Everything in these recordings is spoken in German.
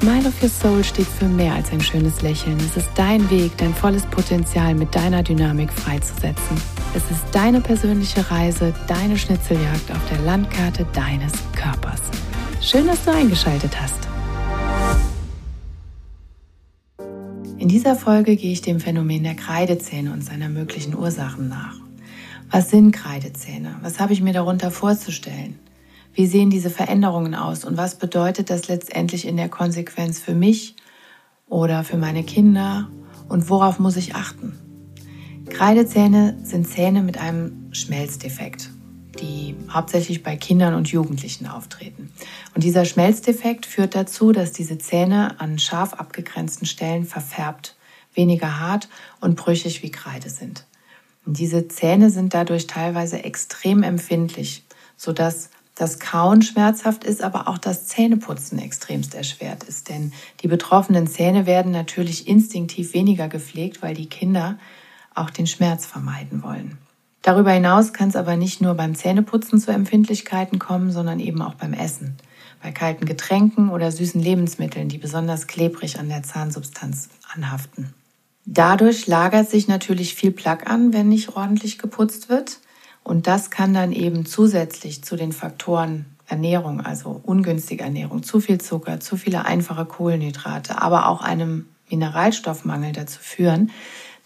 Smile of Your Soul steht für mehr als ein schönes Lächeln. Es ist dein Weg, dein volles Potenzial mit deiner Dynamik freizusetzen. Es ist deine persönliche Reise, deine Schnitzeljagd auf der Landkarte deines Körpers. Schön, dass du eingeschaltet hast. In dieser Folge gehe ich dem Phänomen der Kreidezähne und seiner möglichen Ursachen nach. Was sind Kreidezähne? Was habe ich mir darunter vorzustellen? Wie sehen diese Veränderungen aus und was bedeutet das letztendlich in der Konsequenz für mich oder für meine Kinder und worauf muss ich achten? Kreidezähne sind Zähne mit einem Schmelzdefekt, die hauptsächlich bei Kindern und Jugendlichen auftreten. Und dieser Schmelzdefekt führt dazu, dass diese Zähne an scharf abgegrenzten Stellen verfärbt, weniger hart und brüchig wie Kreide sind. Und diese Zähne sind dadurch teilweise extrem empfindlich, sodass das Kauen schmerzhaft ist, aber auch das Zähneputzen extremst erschwert ist. Denn die betroffenen Zähne werden natürlich instinktiv weniger gepflegt, weil die Kinder auch den Schmerz vermeiden wollen. Darüber hinaus kann es aber nicht nur beim Zähneputzen zu Empfindlichkeiten kommen, sondern eben auch beim Essen, bei kalten Getränken oder süßen Lebensmitteln, die besonders klebrig an der Zahnsubstanz anhaften. Dadurch lagert sich natürlich viel Plaque an, wenn nicht ordentlich geputzt wird. Und das kann dann eben zusätzlich zu den Faktoren Ernährung, also ungünstige Ernährung, zu viel Zucker, zu viele einfache Kohlenhydrate, aber auch einem Mineralstoffmangel dazu führen,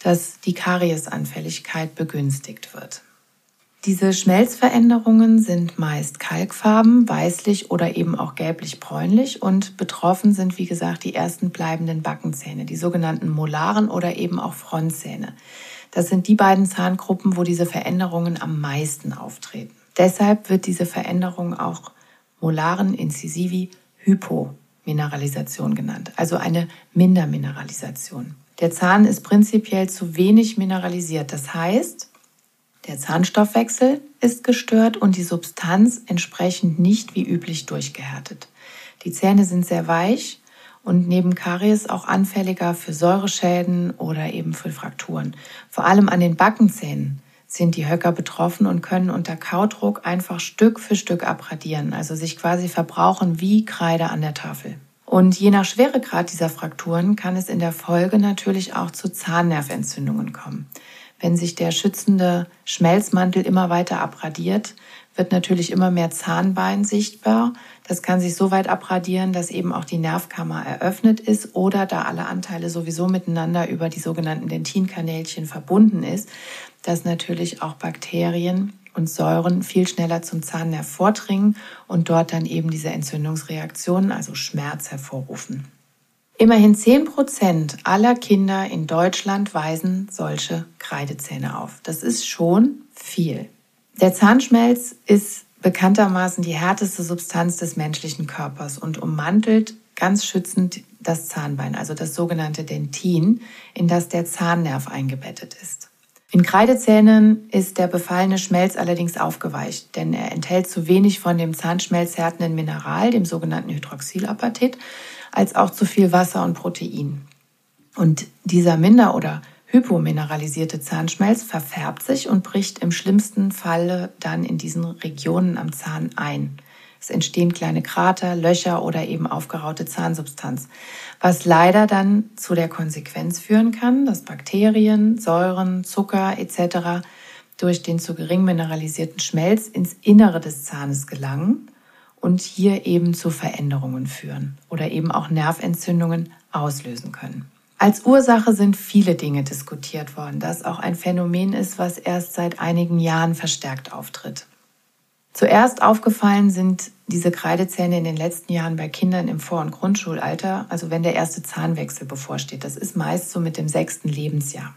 dass die Kariesanfälligkeit begünstigt wird. Diese Schmelzveränderungen sind meist kalkfarben, weißlich oder eben auch gelblich-bräunlich und betroffen sind, wie gesagt, die ersten bleibenden Backenzähne, die sogenannten Molaren oder eben auch Frontzähne. Das sind die beiden Zahngruppen, wo diese Veränderungen am meisten auftreten. Deshalb wird diese Veränderung auch molaren Incisivi Hypomineralisation genannt, also eine Mindermineralisation. Der Zahn ist prinzipiell zu wenig mineralisiert. Das heißt, der Zahnstoffwechsel ist gestört und die Substanz entsprechend nicht wie üblich durchgehärtet. Die Zähne sind sehr weich und neben Karies auch anfälliger für Säureschäden oder eben für Frakturen. Vor allem an den Backenzähnen sind die Höcker betroffen und können unter Kaudruck einfach Stück für Stück abradieren, also sich quasi verbrauchen wie Kreide an der Tafel. Und je nach Schweregrad dieser Frakturen kann es in der Folge natürlich auch zu Zahnnerventzündungen kommen. Wenn sich der schützende Schmelzmantel immer weiter abradiert, wird natürlich immer mehr Zahnbein sichtbar. Das kann sich so weit abradieren, dass eben auch die Nervkammer eröffnet ist oder da alle Anteile sowieso miteinander über die sogenannten Dentinkanälchen verbunden ist, dass natürlich auch Bakterien und Säuren viel schneller zum Zahnnerv vordringen und dort dann eben diese Entzündungsreaktionen, also Schmerz hervorrufen. Immerhin 10 Prozent aller Kinder in Deutschland weisen solche Kreidezähne auf. Das ist schon viel. Der Zahnschmelz ist bekanntermaßen die härteste Substanz des menschlichen Körpers und ummantelt ganz schützend das Zahnbein, also das sogenannte Dentin, in das der Zahnnerv eingebettet ist. In Kreidezähnen ist der befallene Schmelz allerdings aufgeweicht, denn er enthält zu wenig von dem zahnschmelzhärtenden Mineral, dem sogenannten Hydroxylapatit, als auch zu viel Wasser und Protein. Und dieser Minder- oder hypomineralisierte Zahnschmelz verfärbt sich und bricht im schlimmsten Falle dann in diesen Regionen am Zahn ein. Es entstehen kleine Krater, Löcher oder eben aufgeraute Zahnsubstanz, was leider dann zu der Konsequenz führen kann, dass Bakterien, Säuren, Zucker etc. durch den zu gering mineralisierten Schmelz ins Innere des Zahnes gelangen und hier eben zu Veränderungen führen oder eben auch Nerventzündungen auslösen können. Als Ursache sind viele Dinge diskutiert worden, das auch ein Phänomen ist, was erst seit einigen Jahren verstärkt auftritt. Zuerst aufgefallen sind diese Kreidezähne in den letzten Jahren bei Kindern im Vor- und Grundschulalter, also wenn der erste Zahnwechsel bevorsteht. Das ist meist so mit dem sechsten Lebensjahr.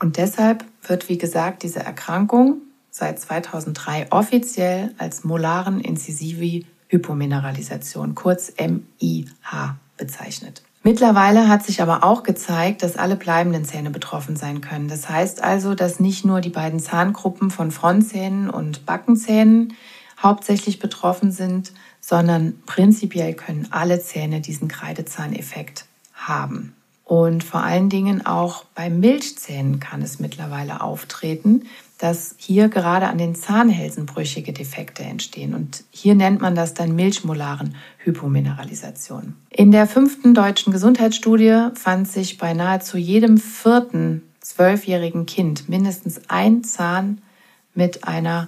Und deshalb wird, wie gesagt, diese Erkrankung seit 2003 offiziell als molaren Incisivi Hypomineralisation, kurz MIH, bezeichnet. Mittlerweile hat sich aber auch gezeigt, dass alle bleibenden Zähne betroffen sein können. Das heißt also, dass nicht nur die beiden Zahngruppen von Frontzähnen und Backenzähnen hauptsächlich betroffen sind, sondern prinzipiell können alle Zähne diesen Kreidezahneffekt haben. Und vor allen Dingen auch bei Milchzähnen kann es mittlerweile auftreten, dass hier gerade an den Zahnhälsen brüchige Defekte entstehen. Und hier nennt man das dann milchmolaren Hypomineralisation. In der fünften deutschen Gesundheitsstudie fand sich bei nahezu jedem vierten zwölfjährigen Kind mindestens ein Zahn mit einer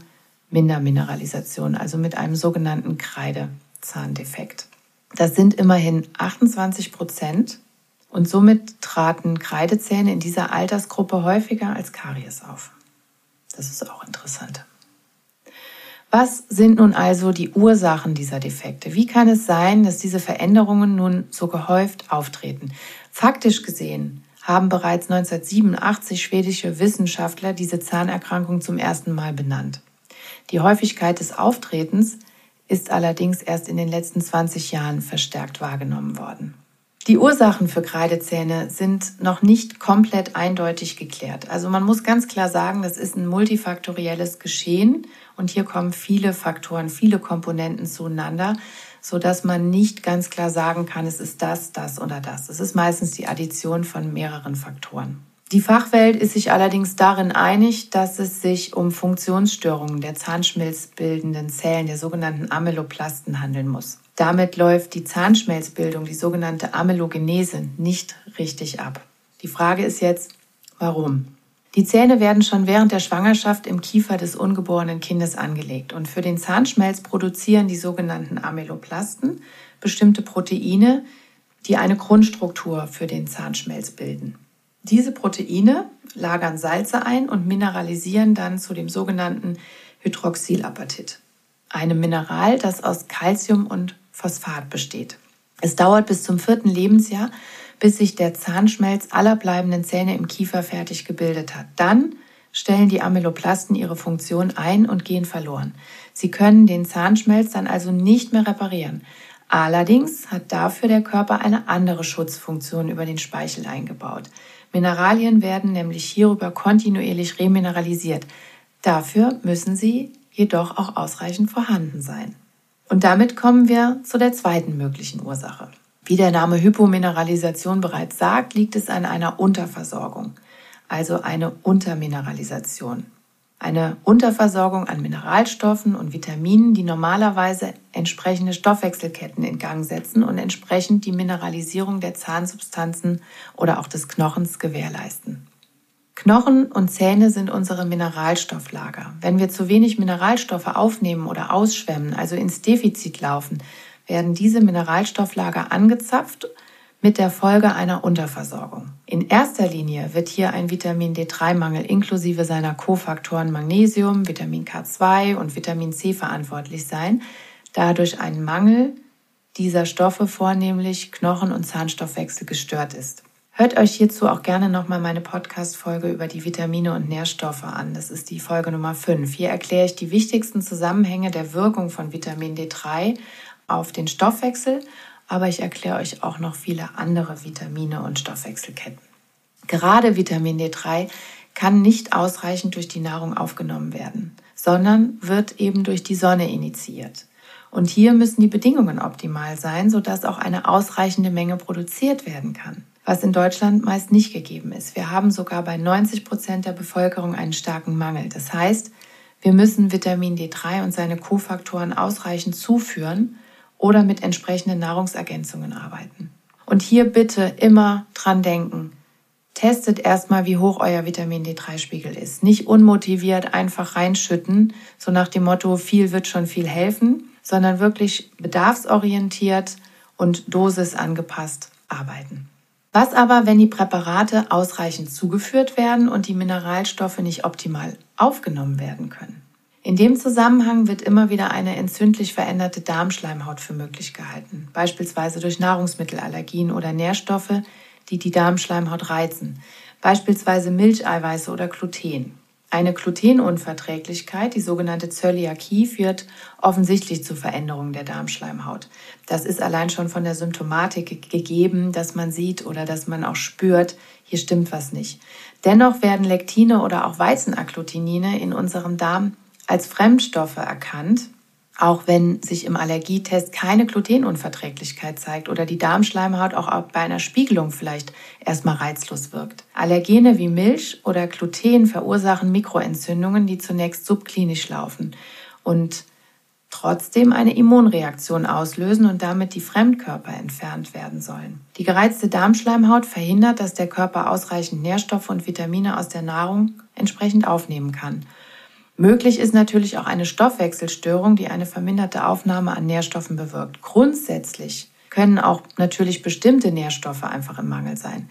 Mindermineralisation, also mit einem sogenannten Kreidezahndefekt. Das sind immerhin 28 Prozent und somit traten Kreidezähne in dieser Altersgruppe häufiger als Karies auf. Das ist auch interessant. Was sind nun also die Ursachen dieser Defekte? Wie kann es sein, dass diese Veränderungen nun so gehäuft auftreten? Faktisch gesehen haben bereits 1987 schwedische Wissenschaftler diese Zahnerkrankung zum ersten Mal benannt. Die Häufigkeit des Auftretens ist allerdings erst in den letzten 20 Jahren verstärkt wahrgenommen worden. Die Ursachen für Kreidezähne sind noch nicht komplett eindeutig geklärt. Also man muss ganz klar sagen, das ist ein multifaktorielles Geschehen und hier kommen viele Faktoren, viele Komponenten zueinander, so dass man nicht ganz klar sagen kann, es ist das, das oder das. Es ist meistens die Addition von mehreren Faktoren. Die Fachwelt ist sich allerdings darin einig, dass es sich um Funktionsstörungen der zahnschmelzbildenden Zellen, der sogenannten Ameloplasten, handeln muss. Damit läuft die Zahnschmelzbildung, die sogenannte Amelogenese, nicht richtig ab. Die Frage ist jetzt, warum? Die Zähne werden schon während der Schwangerschaft im Kiefer des ungeborenen Kindes angelegt und für den Zahnschmelz produzieren die sogenannten Ameloplasten bestimmte Proteine, die eine Grundstruktur für den Zahnschmelz bilden. Diese Proteine lagern Salze ein und mineralisieren dann zu dem sogenannten Hydroxylapatit, einem Mineral, das aus Calcium und Phosphat besteht. Es dauert bis zum vierten Lebensjahr, bis sich der Zahnschmelz aller bleibenden Zähne im Kiefer fertig gebildet hat. Dann stellen die Ameloplasten ihre Funktion ein und gehen verloren. Sie können den Zahnschmelz dann also nicht mehr reparieren. Allerdings hat dafür der Körper eine andere Schutzfunktion über den Speichel eingebaut. Mineralien werden nämlich hierüber kontinuierlich remineralisiert. Dafür müssen sie jedoch auch ausreichend vorhanden sein. Und damit kommen wir zu der zweiten möglichen Ursache. Wie der Name Hypomineralisation bereits sagt, liegt es an einer Unterversorgung, also eine Untermineralisation. Eine Unterversorgung an Mineralstoffen und Vitaminen, die normalerweise entsprechende Stoffwechselketten in Gang setzen und entsprechend die Mineralisierung der Zahnsubstanzen oder auch des Knochens gewährleisten. Knochen und Zähne sind unsere Mineralstofflager. Wenn wir zu wenig Mineralstoffe aufnehmen oder ausschwemmen, also ins Defizit laufen, werden diese Mineralstofflager angezapft mit der Folge einer Unterversorgung. In erster Linie wird hier ein Vitamin D3-Mangel inklusive seiner Kofaktoren Magnesium, Vitamin K2 und Vitamin C verantwortlich sein, da durch einen Mangel dieser Stoffe vornehmlich Knochen- und Zahnstoffwechsel gestört ist. Hört euch hierzu auch gerne nochmal meine Podcast-Folge über die Vitamine und Nährstoffe an. Das ist die Folge Nummer 5. Hier erkläre ich die wichtigsten Zusammenhänge der Wirkung von Vitamin D3 auf den Stoffwechsel, aber ich erkläre euch auch noch viele andere Vitamine und Stoffwechselketten. Gerade Vitamin D3 kann nicht ausreichend durch die Nahrung aufgenommen werden, sondern wird eben durch die Sonne initiiert. Und hier müssen die Bedingungen optimal sein, sodass auch eine ausreichende Menge produziert werden kann was in Deutschland meist nicht gegeben ist. Wir haben sogar bei 90 Prozent der Bevölkerung einen starken Mangel. Das heißt, wir müssen Vitamin D3 und seine Kofaktoren ausreichend zuführen oder mit entsprechenden Nahrungsergänzungen arbeiten. Und hier bitte immer dran denken. Testet erstmal, wie hoch euer Vitamin D3-Spiegel ist. Nicht unmotiviert einfach reinschütten, so nach dem Motto, viel wird schon viel helfen, sondern wirklich bedarfsorientiert und dosisangepasst arbeiten. Was aber, wenn die Präparate ausreichend zugeführt werden und die Mineralstoffe nicht optimal aufgenommen werden können? In dem Zusammenhang wird immer wieder eine entzündlich veränderte Darmschleimhaut für möglich gehalten, beispielsweise durch Nahrungsmittelallergien oder Nährstoffe, die die Darmschleimhaut reizen, beispielsweise Milcheiweiße oder Gluten. Eine Glutenunverträglichkeit, die sogenannte Zöliakie, führt offensichtlich zu Veränderungen der Darmschleimhaut. Das ist allein schon von der Symptomatik gegeben, dass man sieht oder dass man auch spürt, hier stimmt was nicht. Dennoch werden Lektine oder auch Weizenagglutinine in unserem Darm als Fremdstoffe erkannt auch wenn sich im Allergietest keine Glutenunverträglichkeit zeigt oder die Darmschleimhaut auch bei einer Spiegelung vielleicht erstmal reizlos wirkt. Allergene wie Milch oder Gluten verursachen Mikroentzündungen, die zunächst subklinisch laufen und trotzdem eine Immunreaktion auslösen und damit die Fremdkörper entfernt werden sollen. Die gereizte Darmschleimhaut verhindert, dass der Körper ausreichend Nährstoffe und Vitamine aus der Nahrung entsprechend aufnehmen kann. Möglich ist natürlich auch eine Stoffwechselstörung, die eine verminderte Aufnahme an Nährstoffen bewirkt. Grundsätzlich können auch natürlich bestimmte Nährstoffe einfach im Mangel sein.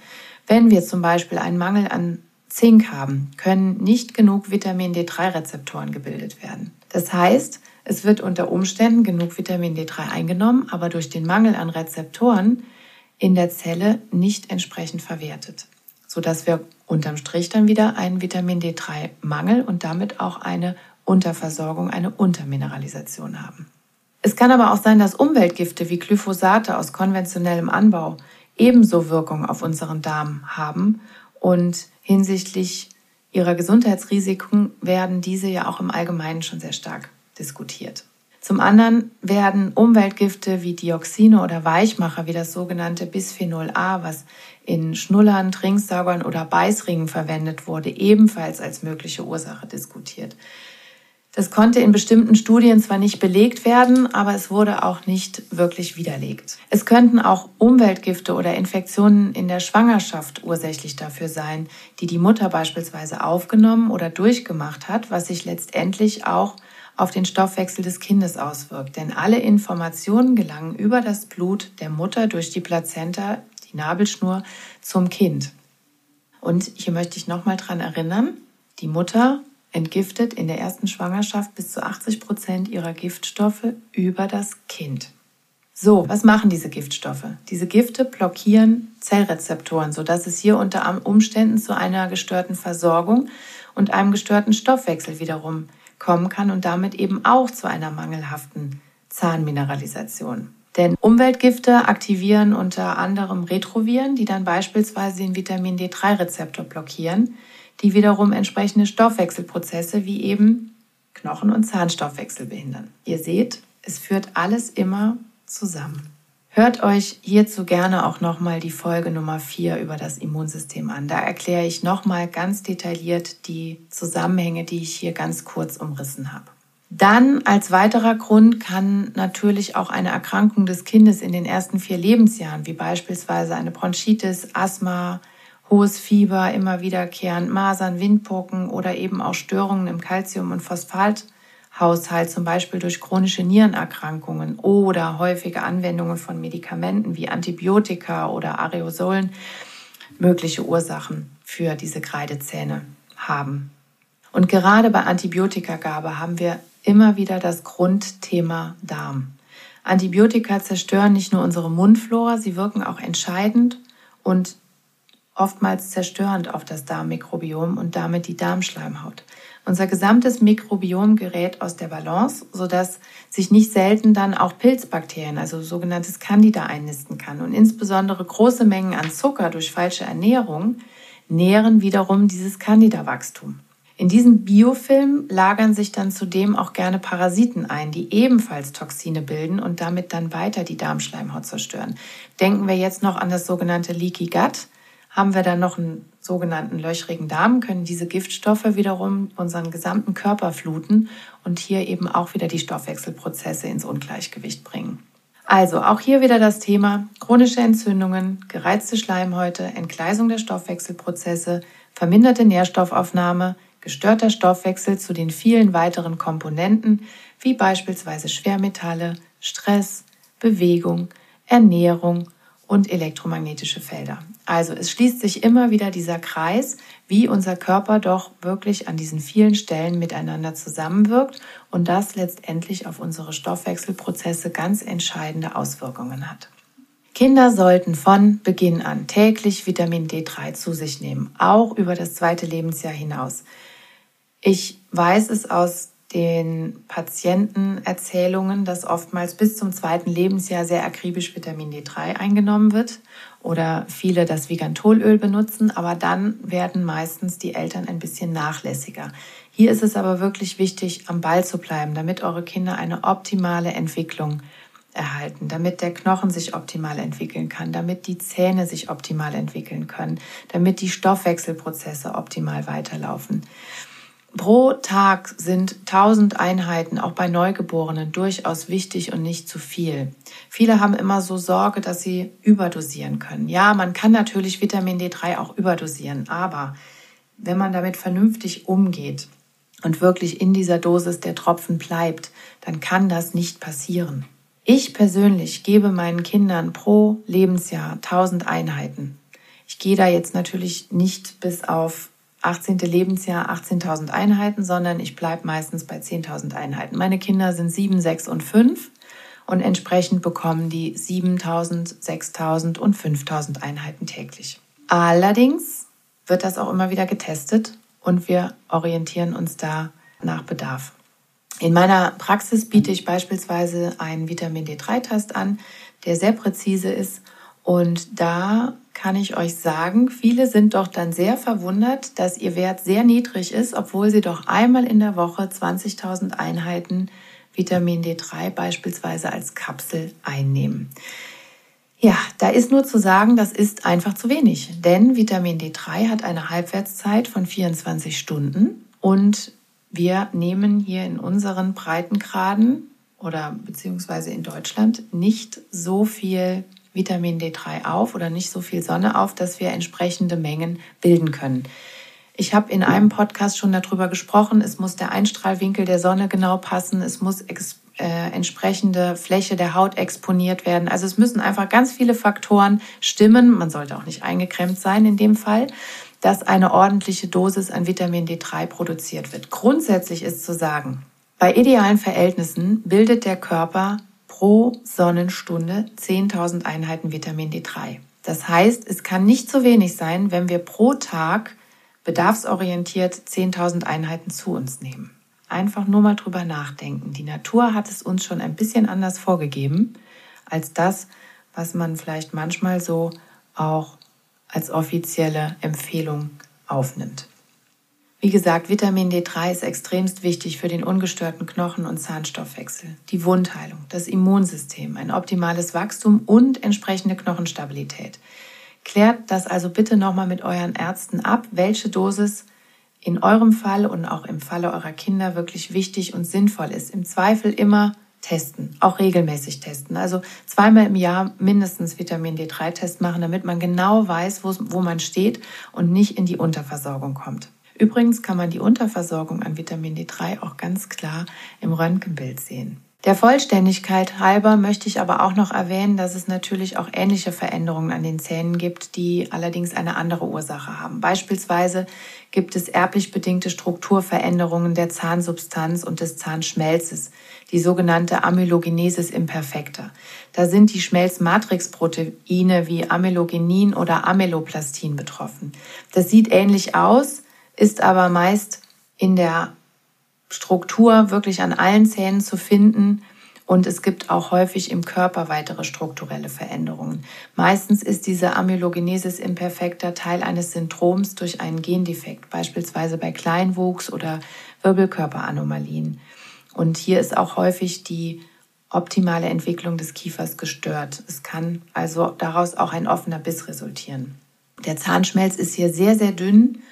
Wenn wir zum Beispiel einen Mangel an Zink haben, können nicht genug Vitamin D3-Rezeptoren gebildet werden. Das heißt, es wird unter Umständen genug Vitamin D3 eingenommen, aber durch den Mangel an Rezeptoren in der Zelle nicht entsprechend verwertet sodass wir unterm Strich dann wieder einen Vitamin D3-Mangel und damit auch eine Unterversorgung, eine Untermineralisation haben. Es kann aber auch sein, dass Umweltgifte wie Glyphosate aus konventionellem Anbau ebenso Wirkung auf unseren Darm haben und hinsichtlich ihrer Gesundheitsrisiken werden diese ja auch im Allgemeinen schon sehr stark diskutiert. Zum anderen werden Umweltgifte wie Dioxine oder Weichmacher wie das sogenannte Bisphenol A, was in Schnullern, Trinksaugern oder Beißringen verwendet wurde, ebenfalls als mögliche Ursache diskutiert. Das konnte in bestimmten Studien zwar nicht belegt werden, aber es wurde auch nicht wirklich widerlegt. Es könnten auch Umweltgifte oder Infektionen in der Schwangerschaft ursächlich dafür sein, die die Mutter beispielsweise aufgenommen oder durchgemacht hat, was sich letztendlich auch auf den Stoffwechsel des Kindes auswirkt. Denn alle Informationen gelangen über das Blut der Mutter durch die Plazenta, die Nabelschnur, zum Kind. Und hier möchte ich nochmal dran erinnern, die Mutter entgiftet in der ersten Schwangerschaft bis zu 80 Prozent ihrer Giftstoffe über das Kind. So, was machen diese Giftstoffe? Diese Gifte blockieren Zellrezeptoren, sodass es hier unter Umständen zu einer gestörten Versorgung und einem gestörten Stoffwechsel wiederum kommen kann und damit eben auch zu einer mangelhaften Zahnmineralisation. Denn Umweltgifte aktivieren unter anderem Retroviren, die dann beispielsweise den Vitamin D3-Rezeptor blockieren, die wiederum entsprechende Stoffwechselprozesse wie eben Knochen- und Zahnstoffwechsel behindern. Ihr seht, es führt alles immer zusammen. Hört euch hierzu gerne auch nochmal die Folge Nummer 4 über das Immunsystem an. Da erkläre ich nochmal ganz detailliert die Zusammenhänge, die ich hier ganz kurz umrissen habe. Dann als weiterer Grund kann natürlich auch eine Erkrankung des Kindes in den ersten vier Lebensjahren, wie beispielsweise eine Bronchitis, Asthma, hohes Fieber, immer wiederkehrend Masern, Windpocken oder eben auch Störungen im Calcium- und Phosphat Haushalt, zum Beispiel durch chronische Nierenerkrankungen oder häufige Anwendungen von Medikamenten wie Antibiotika oder Aerosolen mögliche Ursachen für diese Kreidezähne haben. Und gerade bei Antibiotikagabe haben wir immer wieder das Grundthema Darm. Antibiotika zerstören nicht nur unsere Mundflora, sie wirken auch entscheidend und oftmals zerstörend auf das Darmmikrobiom und damit die Darmschleimhaut. Unser gesamtes Mikrobiom gerät aus der Balance, sodass sich nicht selten dann auch Pilzbakterien, also sogenanntes Candida, einnisten kann. Und insbesondere große Mengen an Zucker durch falsche Ernährung nähren wiederum dieses Candida-Wachstum. In diesem Biofilm lagern sich dann zudem auch gerne Parasiten ein, die ebenfalls Toxine bilden und damit dann weiter die Darmschleimhaut zerstören. Denken wir jetzt noch an das sogenannte Leaky Gut. Haben wir dann noch einen sogenannten löchrigen Darm, können diese Giftstoffe wiederum unseren gesamten Körper fluten und hier eben auch wieder die Stoffwechselprozesse ins Ungleichgewicht bringen. Also auch hier wieder das Thema chronische Entzündungen, gereizte Schleimhäute, Entgleisung der Stoffwechselprozesse, verminderte Nährstoffaufnahme, gestörter Stoffwechsel zu den vielen weiteren Komponenten wie beispielsweise Schwermetalle, Stress, Bewegung, Ernährung und elektromagnetische Felder. Also es schließt sich immer wieder dieser Kreis, wie unser Körper doch wirklich an diesen vielen Stellen miteinander zusammenwirkt und das letztendlich auf unsere Stoffwechselprozesse ganz entscheidende Auswirkungen hat. Kinder sollten von Beginn an täglich Vitamin D3 zu sich nehmen, auch über das zweite Lebensjahr hinaus. Ich weiß es aus den Patientenerzählungen, dass oftmals bis zum zweiten Lebensjahr sehr akribisch Vitamin D3 eingenommen wird oder viele das Vigantolöl benutzen, aber dann werden meistens die Eltern ein bisschen nachlässiger. Hier ist es aber wirklich wichtig, am Ball zu bleiben, damit eure Kinder eine optimale Entwicklung erhalten, damit der Knochen sich optimal entwickeln kann, damit die Zähne sich optimal entwickeln können, damit die Stoffwechselprozesse optimal weiterlaufen. Pro Tag sind 1000 Einheiten auch bei Neugeborenen durchaus wichtig und nicht zu viel. Viele haben immer so Sorge, dass sie überdosieren können. Ja, man kann natürlich Vitamin D3 auch überdosieren, aber wenn man damit vernünftig umgeht und wirklich in dieser Dosis der Tropfen bleibt, dann kann das nicht passieren. Ich persönlich gebe meinen Kindern pro Lebensjahr 1000 Einheiten. Ich gehe da jetzt natürlich nicht bis auf 18. Lebensjahr 18.000 Einheiten, sondern ich bleibe meistens bei 10.000 Einheiten. Meine Kinder sind 7, 6 und 5 und entsprechend bekommen die 7.000, 6.000 und 5.000 Einheiten täglich. Allerdings wird das auch immer wieder getestet und wir orientieren uns da nach Bedarf. In meiner Praxis biete ich beispielsweise einen Vitamin D3-Test an, der sehr präzise ist und da kann ich euch sagen, viele sind doch dann sehr verwundert, dass ihr Wert sehr niedrig ist, obwohl sie doch einmal in der Woche 20.000 Einheiten Vitamin D3 beispielsweise als Kapsel einnehmen. Ja, da ist nur zu sagen, das ist einfach zu wenig, denn Vitamin D3 hat eine Halbwertszeit von 24 Stunden und wir nehmen hier in unseren Breitengraden oder beziehungsweise in Deutschland nicht so viel Vitamin D3 auf oder nicht so viel Sonne auf, dass wir entsprechende Mengen bilden können. Ich habe in einem Podcast schon darüber gesprochen, es muss der Einstrahlwinkel der Sonne genau passen, es muss äh, entsprechende Fläche der Haut exponiert werden. Also es müssen einfach ganz viele Faktoren stimmen. Man sollte auch nicht eingeklemmt sein in dem Fall, dass eine ordentliche Dosis an Vitamin D3 produziert wird. Grundsätzlich ist zu sagen, bei idealen Verhältnissen bildet der Körper pro Sonnenstunde 10.000 Einheiten Vitamin D3. Das heißt, es kann nicht zu wenig sein, wenn wir pro Tag bedarfsorientiert 10.000 Einheiten zu uns nehmen. Einfach nur mal drüber nachdenken. Die Natur hat es uns schon ein bisschen anders vorgegeben als das, was man vielleicht manchmal so auch als offizielle Empfehlung aufnimmt. Wie gesagt, Vitamin D3 ist extremst wichtig für den ungestörten Knochen- und Zahnstoffwechsel, die Wundheilung, das Immunsystem, ein optimales Wachstum und entsprechende Knochenstabilität. Klärt das also bitte nochmal mit euren Ärzten ab, welche Dosis in eurem Fall und auch im Falle eurer Kinder wirklich wichtig und sinnvoll ist. Im Zweifel immer testen, auch regelmäßig testen. Also zweimal im Jahr mindestens Vitamin D3-Test machen, damit man genau weiß, wo man steht und nicht in die Unterversorgung kommt. Übrigens kann man die Unterversorgung an Vitamin D3 auch ganz klar im Röntgenbild sehen. Der Vollständigkeit halber möchte ich aber auch noch erwähnen, dass es natürlich auch ähnliche Veränderungen an den Zähnen gibt, die allerdings eine andere Ursache haben. Beispielsweise gibt es erblich bedingte Strukturveränderungen der Zahnsubstanz und des Zahnschmelzes, die sogenannte Amylogenesis imperfecta. Da sind die Schmelzmatrixproteine wie Amylogenin oder Amyloplastin betroffen. Das sieht ähnlich aus, ist aber meist in der Struktur wirklich an allen Zähnen zu finden und es gibt auch häufig im Körper weitere strukturelle Veränderungen. Meistens ist diese Amylogenesis imperfecta Teil eines Syndroms durch einen Gendefekt, beispielsweise bei Kleinwuchs oder Wirbelkörperanomalien. Und hier ist auch häufig die optimale Entwicklung des Kiefers gestört. Es kann also daraus auch ein offener Biss resultieren. Der Zahnschmelz ist hier sehr, sehr dünn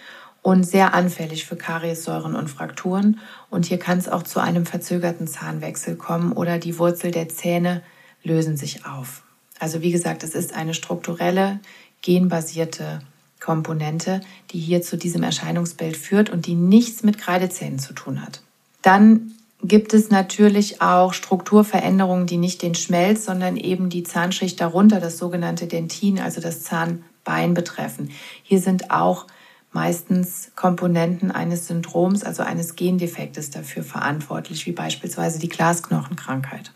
und sehr anfällig für Kariessäuren und Frakturen. Und hier kann es auch zu einem verzögerten Zahnwechsel kommen oder die Wurzel der Zähne lösen sich auf. Also wie gesagt, es ist eine strukturelle, genbasierte Komponente, die hier zu diesem Erscheinungsbild führt und die nichts mit Kreidezähnen zu tun hat. Dann gibt es natürlich auch Strukturveränderungen, die nicht den Schmelz, sondern eben die Zahnschicht darunter, das sogenannte Dentin, also das Zahnbein betreffen. Hier sind auch meistens Komponenten eines Syndroms, also eines Gendefektes dafür verantwortlich, wie beispielsweise die Glasknochenkrankheit.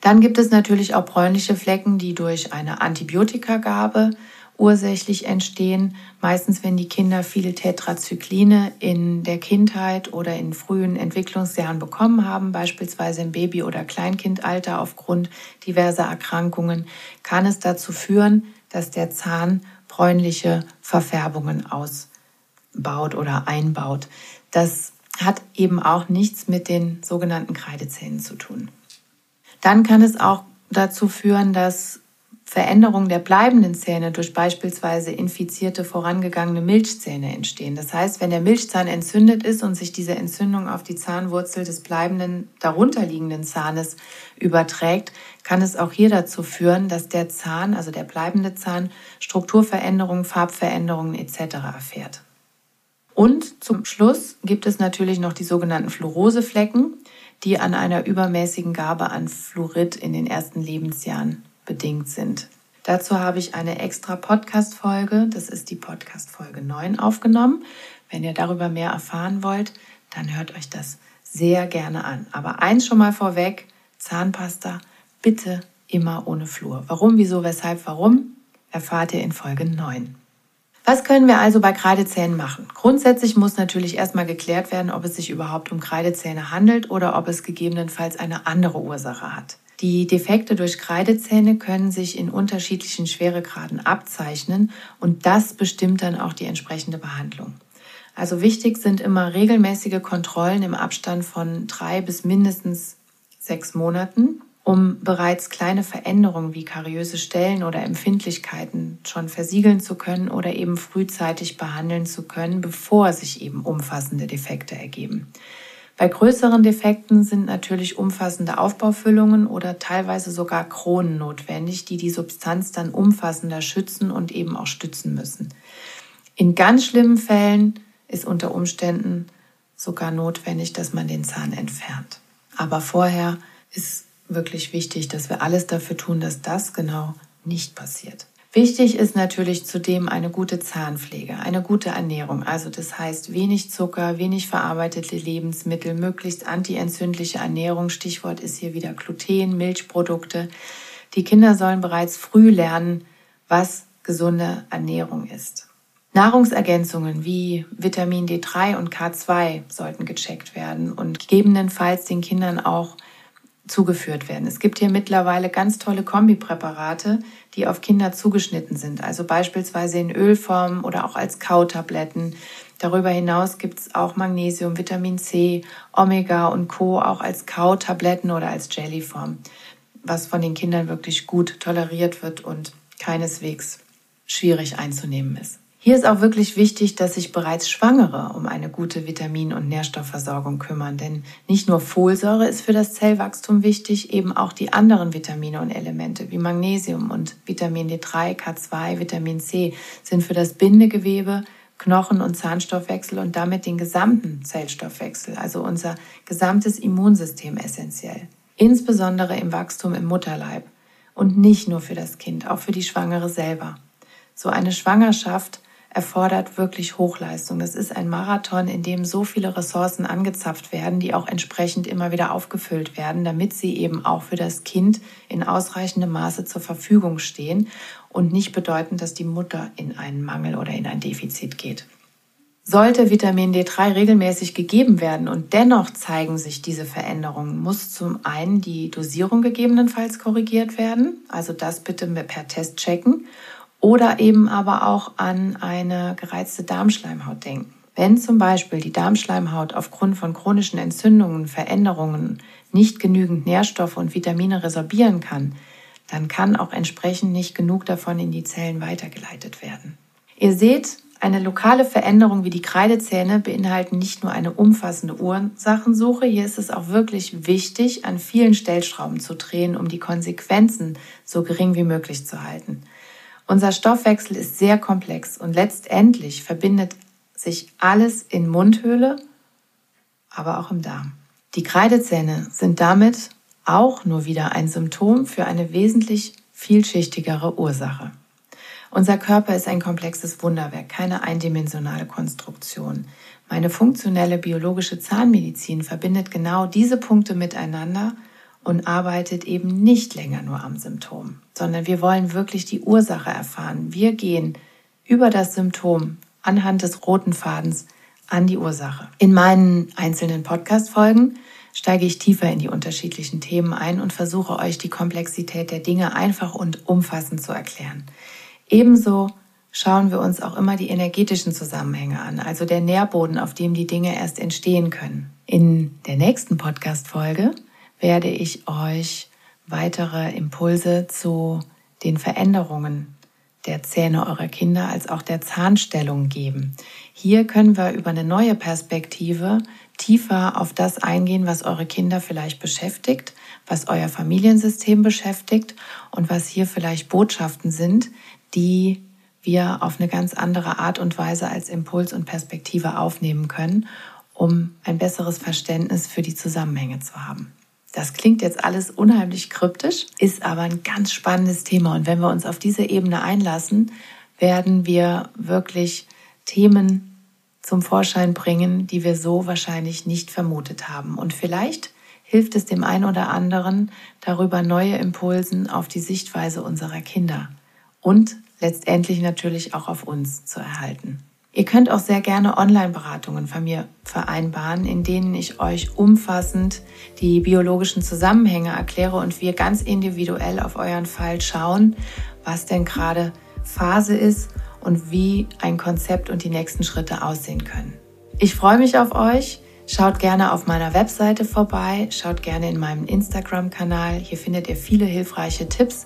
Dann gibt es natürlich auch bräunliche Flecken, die durch eine Antibiotikagabe ursächlich entstehen. Meistens, wenn die Kinder viele Tetrazykline in der Kindheit oder in frühen Entwicklungsjahren bekommen haben, beispielsweise im Baby- oder Kleinkindalter aufgrund diverser Erkrankungen, kann es dazu führen, dass der Zahn bräunliche Verfärbungen ausbaut oder einbaut. Das hat eben auch nichts mit den sogenannten Kreidezähnen zu tun. Dann kann es auch dazu führen, dass Veränderungen der bleibenden Zähne durch beispielsweise infizierte vorangegangene Milchzähne entstehen. Das heißt, wenn der Milchzahn entzündet ist und sich diese Entzündung auf die Zahnwurzel des bleibenden darunterliegenden Zahnes überträgt, kann es auch hier dazu führen, dass der Zahn, also der bleibende Zahn, Strukturveränderungen, Farbveränderungen etc. erfährt. Und zum Schluss gibt es natürlich noch die sogenannten Fluoroseflecken, die an einer übermäßigen Gabe an Fluorid in den ersten Lebensjahren bedingt sind. Dazu habe ich eine extra Podcast-Folge, das ist die Podcast-Folge 9, aufgenommen. Wenn ihr darüber mehr erfahren wollt, dann hört euch das sehr gerne an. Aber eins schon mal vorweg, Zahnpasta bitte immer ohne Flur. Warum, wieso, weshalb, warum, erfahrt ihr in Folge 9. Was können wir also bei Kreidezähnen machen? Grundsätzlich muss natürlich erstmal geklärt werden, ob es sich überhaupt um Kreidezähne handelt oder ob es gegebenenfalls eine andere Ursache hat. Die Defekte durch Kreidezähne können sich in unterschiedlichen Schweregraden abzeichnen und das bestimmt dann auch die entsprechende Behandlung. Also wichtig sind immer regelmäßige Kontrollen im Abstand von drei bis mindestens sechs Monaten, um bereits kleine Veränderungen wie kariöse Stellen oder Empfindlichkeiten schon versiegeln zu können oder eben frühzeitig behandeln zu können, bevor sich eben umfassende Defekte ergeben. Bei größeren Defekten sind natürlich umfassende Aufbaufüllungen oder teilweise sogar Kronen notwendig, die die Substanz dann umfassender schützen und eben auch stützen müssen. In ganz schlimmen Fällen ist unter Umständen sogar notwendig, dass man den Zahn entfernt. Aber vorher ist wirklich wichtig, dass wir alles dafür tun, dass das genau nicht passiert. Wichtig ist natürlich zudem eine gute Zahnpflege, eine gute Ernährung. Also das heißt wenig Zucker, wenig verarbeitete Lebensmittel, möglichst antientzündliche Ernährung. Stichwort ist hier wieder Gluten, Milchprodukte. Die Kinder sollen bereits früh lernen, was gesunde Ernährung ist. Nahrungsergänzungen wie Vitamin D3 und K2 sollten gecheckt werden und gegebenenfalls den Kindern auch zugeführt werden. Es gibt hier mittlerweile ganz tolle Kombipräparate, die auf Kinder zugeschnitten sind, also beispielsweise in Ölform oder auch als Kautabletten. Darüber hinaus gibt es auch Magnesium, Vitamin C, Omega und Co. auch als Kautabletten oder als Jellyform, was von den Kindern wirklich gut toleriert wird und keineswegs schwierig einzunehmen ist. Hier ist auch wirklich wichtig, dass sich bereits Schwangere um eine gute Vitamin- und Nährstoffversorgung kümmern, denn nicht nur Folsäure ist für das Zellwachstum wichtig, eben auch die anderen Vitamine und Elemente wie Magnesium und Vitamin D3, K2, Vitamin C sind für das Bindegewebe, Knochen- und Zahnstoffwechsel und damit den gesamten Zellstoffwechsel, also unser gesamtes Immunsystem essentiell. Insbesondere im Wachstum im Mutterleib und nicht nur für das Kind, auch für die Schwangere selber. So eine Schwangerschaft erfordert wirklich Hochleistung. Das ist ein Marathon, in dem so viele Ressourcen angezapft werden, die auch entsprechend immer wieder aufgefüllt werden, damit sie eben auch für das Kind in ausreichendem Maße zur Verfügung stehen und nicht bedeuten, dass die Mutter in einen Mangel oder in ein Defizit geht. Sollte Vitamin D3 regelmäßig gegeben werden und dennoch zeigen sich diese Veränderungen, muss zum einen die Dosierung gegebenenfalls korrigiert werden, also das bitte per Test checken oder eben aber auch an eine gereizte Darmschleimhaut denken. Wenn zum Beispiel die Darmschleimhaut aufgrund von chronischen Entzündungen, Veränderungen nicht genügend Nährstoffe und Vitamine resorbieren kann, dann kann auch entsprechend nicht genug davon in die Zellen weitergeleitet werden. Ihr seht, eine lokale Veränderung wie die Kreidezähne beinhalten nicht nur eine umfassende Ursachensuche, hier ist es auch wirklich wichtig, an vielen Stellschrauben zu drehen, um die Konsequenzen so gering wie möglich zu halten. Unser Stoffwechsel ist sehr komplex und letztendlich verbindet sich alles in Mundhöhle, aber auch im Darm. Die Kreidezähne sind damit auch nur wieder ein Symptom für eine wesentlich vielschichtigere Ursache. Unser Körper ist ein komplexes Wunderwerk, keine eindimensionale Konstruktion. Meine funktionelle biologische Zahnmedizin verbindet genau diese Punkte miteinander und arbeitet eben nicht länger nur am Symptom, sondern wir wollen wirklich die Ursache erfahren. Wir gehen über das Symptom anhand des roten Fadens an die Ursache. In meinen einzelnen Podcast-Folgen steige ich tiefer in die unterschiedlichen Themen ein und versuche euch die Komplexität der Dinge einfach und umfassend zu erklären. Ebenso schauen wir uns auch immer die energetischen Zusammenhänge an, also der Nährboden, auf dem die Dinge erst entstehen können. In der nächsten Podcast-Folge werde ich euch weitere Impulse zu den Veränderungen der Zähne eurer Kinder als auch der Zahnstellung geben. Hier können wir über eine neue Perspektive tiefer auf das eingehen, was eure Kinder vielleicht beschäftigt, was euer Familiensystem beschäftigt und was hier vielleicht Botschaften sind, die wir auf eine ganz andere Art und Weise als Impuls und Perspektive aufnehmen können, um ein besseres Verständnis für die Zusammenhänge zu haben. Das klingt jetzt alles unheimlich kryptisch, ist aber ein ganz spannendes Thema. Und wenn wir uns auf diese Ebene einlassen, werden wir wirklich Themen zum Vorschein bringen, die wir so wahrscheinlich nicht vermutet haben. Und vielleicht hilft es dem einen oder anderen, darüber neue Impulsen auf die Sichtweise unserer Kinder und letztendlich natürlich auch auf uns zu erhalten. Ihr könnt auch sehr gerne Online-Beratungen von mir vereinbaren, in denen ich euch umfassend die biologischen Zusammenhänge erkläre und wir ganz individuell auf euren Fall schauen, was denn gerade Phase ist und wie ein Konzept und die nächsten Schritte aussehen können. Ich freue mich auf euch. Schaut gerne auf meiner Webseite vorbei, schaut gerne in meinem Instagram-Kanal. Hier findet ihr viele hilfreiche Tipps,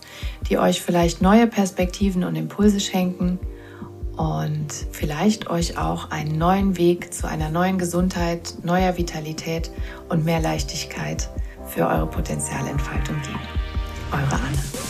die euch vielleicht neue Perspektiven und Impulse schenken und vielleicht euch auch einen neuen Weg zu einer neuen Gesundheit, neuer Vitalität und mehr Leichtigkeit für eure Potenzialentfaltung geben. Eure Anne.